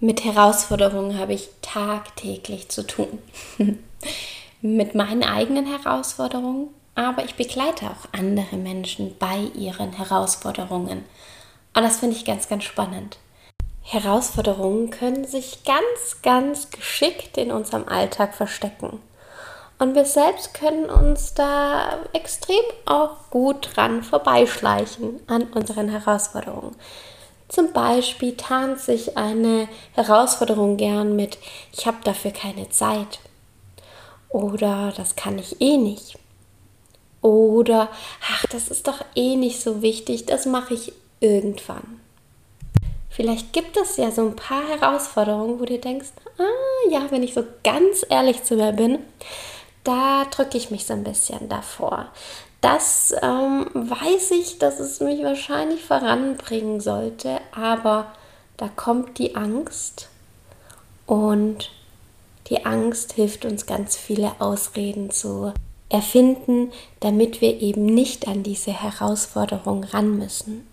mit Herausforderungen habe ich tagtäglich zu tun. mit meinen eigenen Herausforderungen, aber ich begleite auch andere Menschen bei ihren Herausforderungen. Und das finde ich ganz, ganz spannend. Herausforderungen können sich ganz, ganz geschickt in unserem Alltag verstecken. Und wir selbst können uns da extrem auch gut dran vorbeischleichen an unseren Herausforderungen. Zum Beispiel tarnt sich eine Herausforderung gern mit, ich habe dafür keine Zeit. Oder das kann ich eh nicht. Oder, ach, das ist doch eh nicht so wichtig, das mache ich irgendwann. Vielleicht gibt es ja so ein paar Herausforderungen, wo du denkst, ah ja, wenn ich so ganz ehrlich zu mir bin, da drücke ich mich so ein bisschen davor das ähm, weiß ich, dass es mich wahrscheinlich voranbringen sollte, aber da kommt die Angst und die Angst hilft uns ganz viele Ausreden zu erfinden, damit wir eben nicht an diese Herausforderung ran müssen.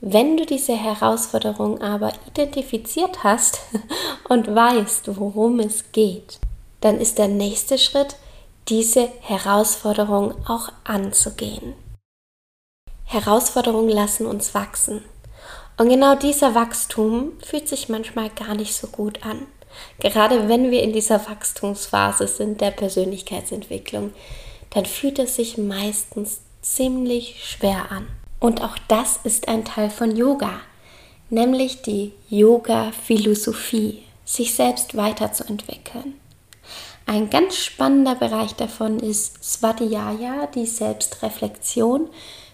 Wenn du diese Herausforderung aber identifiziert hast und weißt, worum es geht, dann ist der nächste Schritt, diese Herausforderung auch anzugehen. Herausforderungen lassen uns wachsen. Und genau dieser Wachstum fühlt sich manchmal gar nicht so gut an. Gerade wenn wir in dieser Wachstumsphase sind der Persönlichkeitsentwicklung, dann fühlt es sich meistens ziemlich schwer an. Und auch das ist ein Teil von Yoga, nämlich die Yoga-Philosophie, sich selbst weiterzuentwickeln. Ein ganz spannender Bereich davon ist Svadhyaya, die Selbstreflexion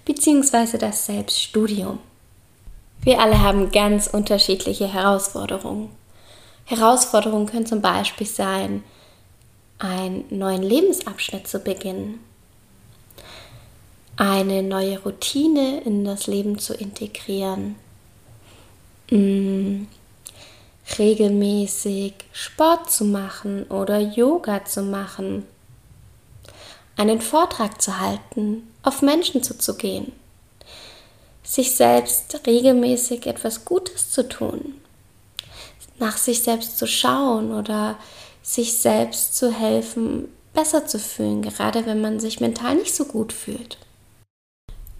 bzw. das Selbststudium. Wir alle haben ganz unterschiedliche Herausforderungen. Herausforderungen können zum Beispiel sein, einen neuen Lebensabschnitt zu beginnen, eine neue Routine in das Leben zu integrieren, mm, regelmäßig Sport zu machen oder Yoga zu machen, einen Vortrag zu halten, auf Menschen zuzugehen, sich selbst regelmäßig etwas Gutes zu tun, nach sich selbst zu schauen oder sich selbst zu helfen, besser zu fühlen, gerade wenn man sich mental nicht so gut fühlt.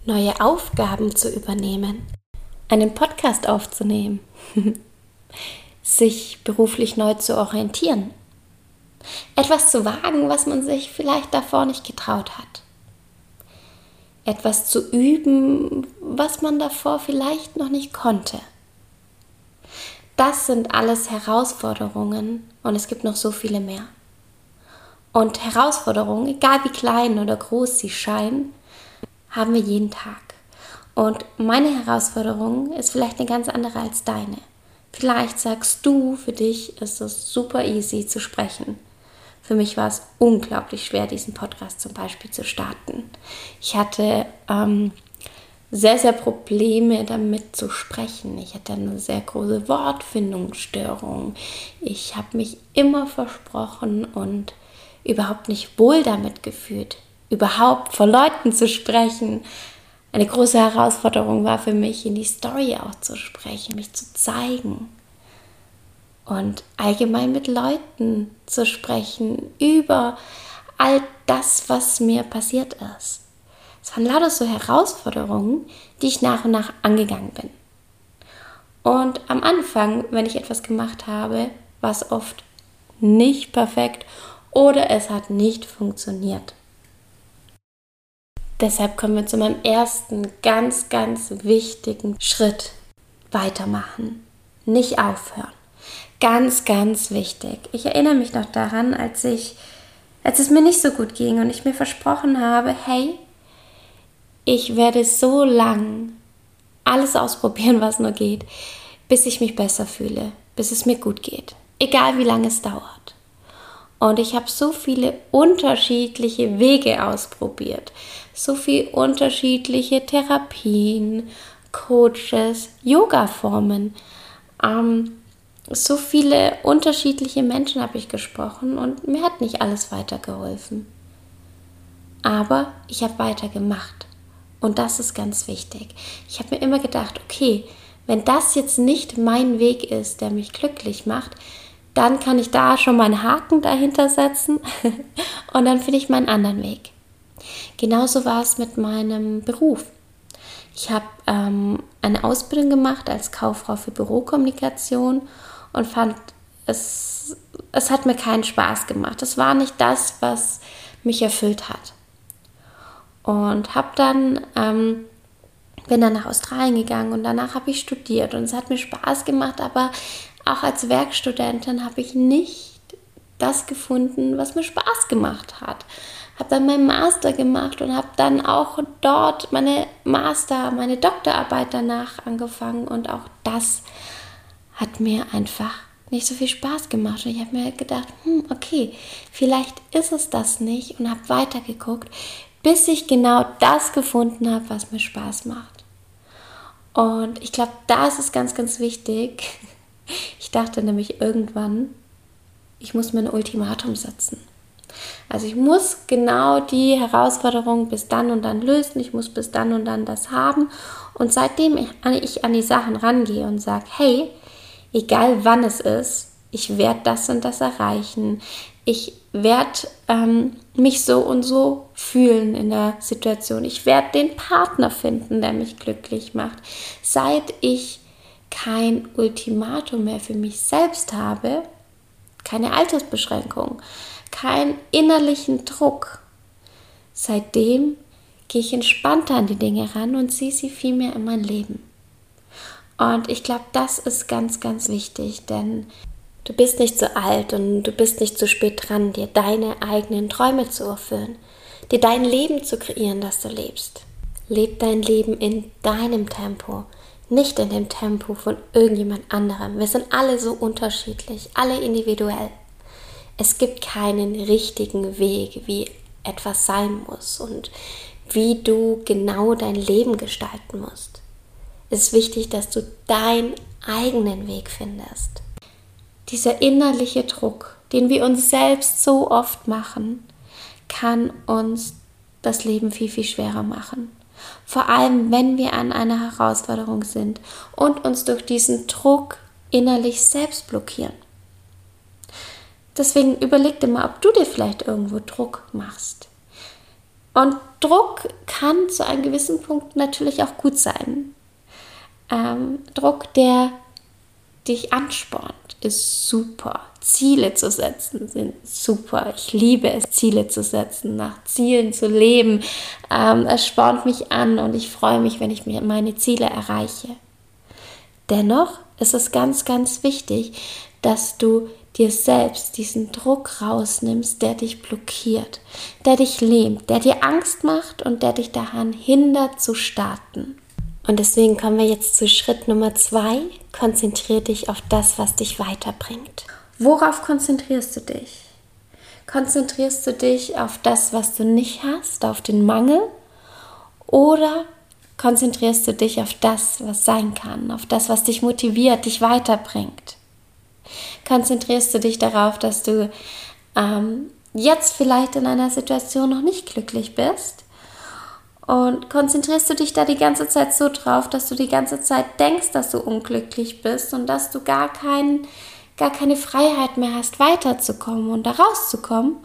Neue Aufgaben zu übernehmen, einen Podcast aufzunehmen, sich beruflich neu zu orientieren. Etwas zu wagen, was man sich vielleicht davor nicht getraut hat. Etwas zu üben, was man davor vielleicht noch nicht konnte. Das sind alles Herausforderungen und es gibt noch so viele mehr. Und Herausforderungen, egal wie klein oder groß sie scheinen, haben wir jeden Tag. Und meine Herausforderung ist vielleicht eine ganz andere als deine. Vielleicht sagst du, für dich ist es super easy zu sprechen. Für mich war es unglaublich schwer, diesen Podcast zum Beispiel zu starten. Ich hatte ähm, sehr, sehr Probleme damit zu sprechen. Ich hatte eine sehr große Wortfindungsstörung. Ich habe mich immer versprochen und überhaupt nicht wohl damit gefühlt, überhaupt vor Leuten zu sprechen, eine große Herausforderung war für mich, in die Story auch zu sprechen, mich zu zeigen und allgemein mit Leuten zu sprechen über all das, was mir passiert ist. Es waren lauter so Herausforderungen, die ich nach und nach angegangen bin. Und am Anfang, wenn ich etwas gemacht habe, war es oft nicht perfekt oder es hat nicht funktioniert. Deshalb können wir zu meinem ersten ganz, ganz wichtigen Schritt weitermachen. Nicht aufhören. Ganz, ganz wichtig. Ich erinnere mich noch daran, als ich, als es mir nicht so gut ging und ich mir versprochen habe, hey, ich werde so lang alles ausprobieren, was nur geht, bis ich mich besser fühle, bis es mir gut geht. Egal wie lange es dauert. Und ich habe so viele unterschiedliche Wege ausprobiert, so viele unterschiedliche Therapien, Coaches, Yoga-Formen. Ähm, so viele unterschiedliche Menschen habe ich gesprochen und mir hat nicht alles weitergeholfen. Aber ich habe weitergemacht. Und das ist ganz wichtig. Ich habe mir immer gedacht, okay, wenn das jetzt nicht mein Weg ist, der mich glücklich macht, dann kann ich da schon mal einen Haken dahinter setzen und dann finde ich meinen anderen Weg. Genauso war es mit meinem Beruf. Ich habe ähm, eine Ausbildung gemacht als Kauffrau für Bürokommunikation und fand es, es hat mir keinen Spaß gemacht. Es war nicht das, was mich erfüllt hat. Und habe dann, ähm, bin dann nach Australien gegangen und danach habe ich studiert und es hat mir Spaß gemacht, aber auch als Werkstudentin habe ich nicht das gefunden, was mir Spaß gemacht hat. Habe dann meinen Master gemacht und habe dann auch dort meine Master, meine Doktorarbeit danach angefangen und auch das hat mir einfach nicht so viel Spaß gemacht. Und ich habe mir gedacht, hm, okay, vielleicht ist es das nicht und habe weitergeguckt, bis ich genau das gefunden habe, was mir Spaß macht. Und ich glaube, da ist ganz, ganz wichtig. Ich dachte nämlich irgendwann, ich muss mir ein Ultimatum setzen. Also ich muss genau die Herausforderung bis dann und dann lösen, ich muss bis dann und dann das haben. Und seitdem ich an die Sachen rangehe und sage, hey, egal wann es ist, ich werde das und das erreichen. Ich werde ähm, mich so und so fühlen in der Situation. Ich werde den Partner finden, der mich glücklich macht. Seit ich kein Ultimatum mehr für mich selbst habe, keine Altersbeschränkung, keinen innerlichen Druck, seitdem gehe ich entspannter an die Dinge ran und ziehe sie viel mehr in mein Leben. Und ich glaube, das ist ganz, ganz wichtig, denn du bist nicht zu alt und du bist nicht zu spät dran, dir deine eigenen Träume zu erfüllen, dir dein Leben zu kreieren, das du lebst. Leb dein Leben in deinem Tempo, nicht in dem Tempo von irgendjemand anderem. Wir sind alle so unterschiedlich, alle individuell. Es gibt keinen richtigen Weg, wie etwas sein muss und wie du genau dein Leben gestalten musst ist wichtig, dass du deinen eigenen Weg findest. Dieser innerliche Druck, den wir uns selbst so oft machen, kann uns das Leben viel, viel schwerer machen. Vor allem, wenn wir an einer Herausforderung sind und uns durch diesen Druck innerlich selbst blockieren. Deswegen überleg dir mal, ob du dir vielleicht irgendwo Druck machst. Und Druck kann zu einem gewissen Punkt natürlich auch gut sein ähm, Druck, der dich anspornt, ist super. Ziele zu setzen sind super. Ich liebe es, Ziele zu setzen, nach Zielen zu leben. Ähm, es spornt mich an und ich freue mich, wenn ich mir meine Ziele erreiche. Dennoch ist es ganz, ganz wichtig, dass du dir selbst diesen Druck rausnimmst, der dich blockiert, der dich lähmt, der dir Angst macht und der dich daran hindert zu starten. Und deswegen kommen wir jetzt zu Schritt Nummer zwei. Konzentriere dich auf das, was dich weiterbringt. Worauf konzentrierst du dich? Konzentrierst du dich auf das, was du nicht hast, auf den Mangel? Oder konzentrierst du dich auf das, was sein kann, auf das, was dich motiviert, dich weiterbringt? Konzentrierst du dich darauf, dass du ähm, jetzt vielleicht in einer Situation noch nicht glücklich bist und konzentrierst du dich da die ganze Zeit so drauf, dass du die ganze Zeit denkst, dass du unglücklich bist und dass du gar, kein, gar keine Freiheit mehr hast, weiterzukommen und da rauszukommen?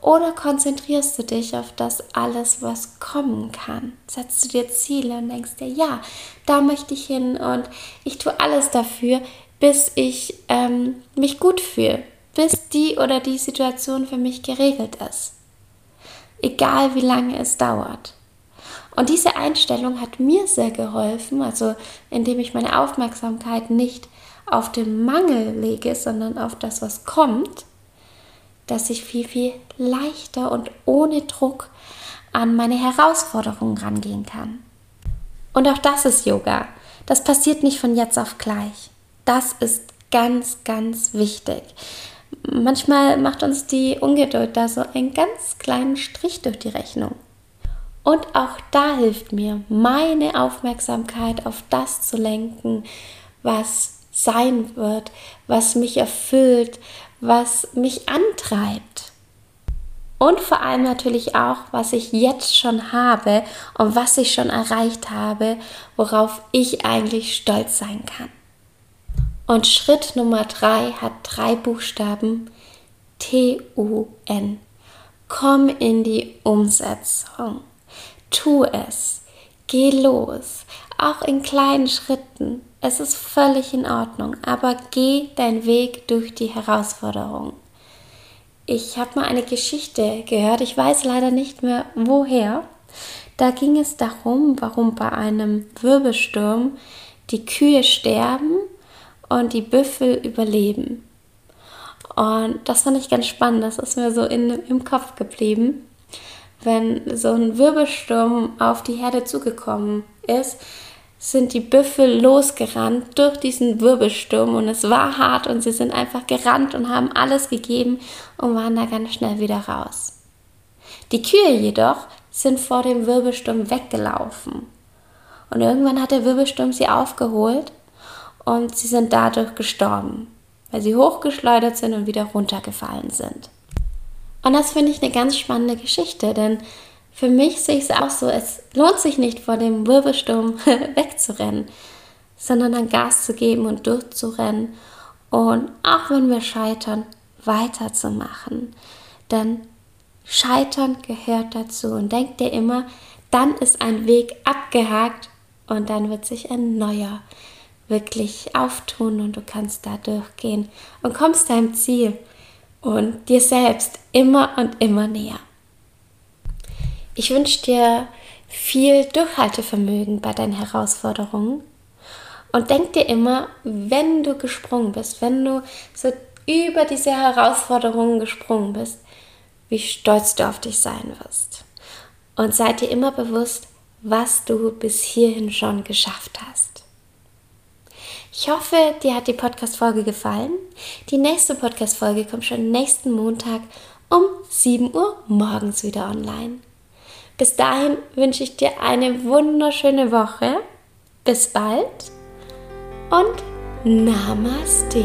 Oder konzentrierst du dich auf das alles, was kommen kann? Setzt du dir Ziele und denkst dir, ja, da möchte ich hin und ich tue alles dafür, bis ich ähm, mich gut fühle, bis die oder die Situation für mich geregelt ist. Egal wie lange es dauert. Und diese Einstellung hat mir sehr geholfen, also indem ich meine Aufmerksamkeit nicht auf den Mangel lege, sondern auf das, was kommt, dass ich viel, viel leichter und ohne Druck an meine Herausforderungen rangehen kann. Und auch das ist Yoga. Das passiert nicht von jetzt auf gleich. Das ist ganz, ganz wichtig. manchmal macht uns die Ungeduld da so einen ganz kleinen Strich durch die Rechnung. Und auch da hilft mir, meine Aufmerksamkeit auf das zu lenken, was sein wird, was mich erfüllt, was mich antreibt. Und vor allem natürlich auch, was ich jetzt schon habe und was ich schon erreicht habe, worauf ich eigentlich stolz sein kann. Und Schritt Nummer drei hat drei Buchstaben T-U-N. Komm in die Umsetzung. Tu es. Geh los. Auch in kleinen Schritten. Es ist völlig in Ordnung, aber geh deinen Weg durch die Herausforderung. Ich habe mal eine Geschichte gehört, ich weiß leider nicht mehr woher. Da ging es darum, warum bei einem Wirbelsturm die Kühe sterben und die Büffel überleben. Und das fand ich ganz spannend, das ist mir so in, im Kopf geblieben. Wenn so ein Wirbelsturm auf die Herde zugekommen ist, sind die Büffel losgerannt durch diesen Wirbelsturm und es war hart und sie sind einfach gerannt und haben alles gegeben und waren da ganz schnell wieder raus. Die Kühe jedoch sind vor dem Wirbelsturm weggelaufen und irgendwann hat der Wirbelsturm sie aufgeholt und sie sind dadurch gestorben, weil sie hochgeschleudert sind und wieder runtergefallen sind. Und das finde ich eine ganz spannende Geschichte, denn für mich sehe ich es auch so, es lohnt sich nicht vor dem Wirbelsturm wegzurennen, sondern dann Gas zu geben und durchzurennen und auch wenn wir scheitern, weiterzumachen. Denn Scheitern gehört dazu und denk dir immer, dann ist ein Weg abgehakt und dann wird sich ein neuer wirklich auftun und du kannst da durchgehen und kommst deinem Ziel und dir selbst immer und immer näher. Ich wünsche dir viel Durchhaltevermögen bei deinen Herausforderungen und denk dir immer, wenn du gesprungen bist, wenn du so über diese Herausforderungen gesprungen bist, wie stolz du auf dich sein wirst. Und sei dir immer bewusst, was du bis hierhin schon geschafft hast. Ich hoffe, dir hat die Podcast-Folge gefallen. Die nächste Podcast-Folge kommt schon nächsten Montag um 7 Uhr morgens wieder online. Bis dahin wünsche ich dir eine wunderschöne Woche. Bis bald und Namaste.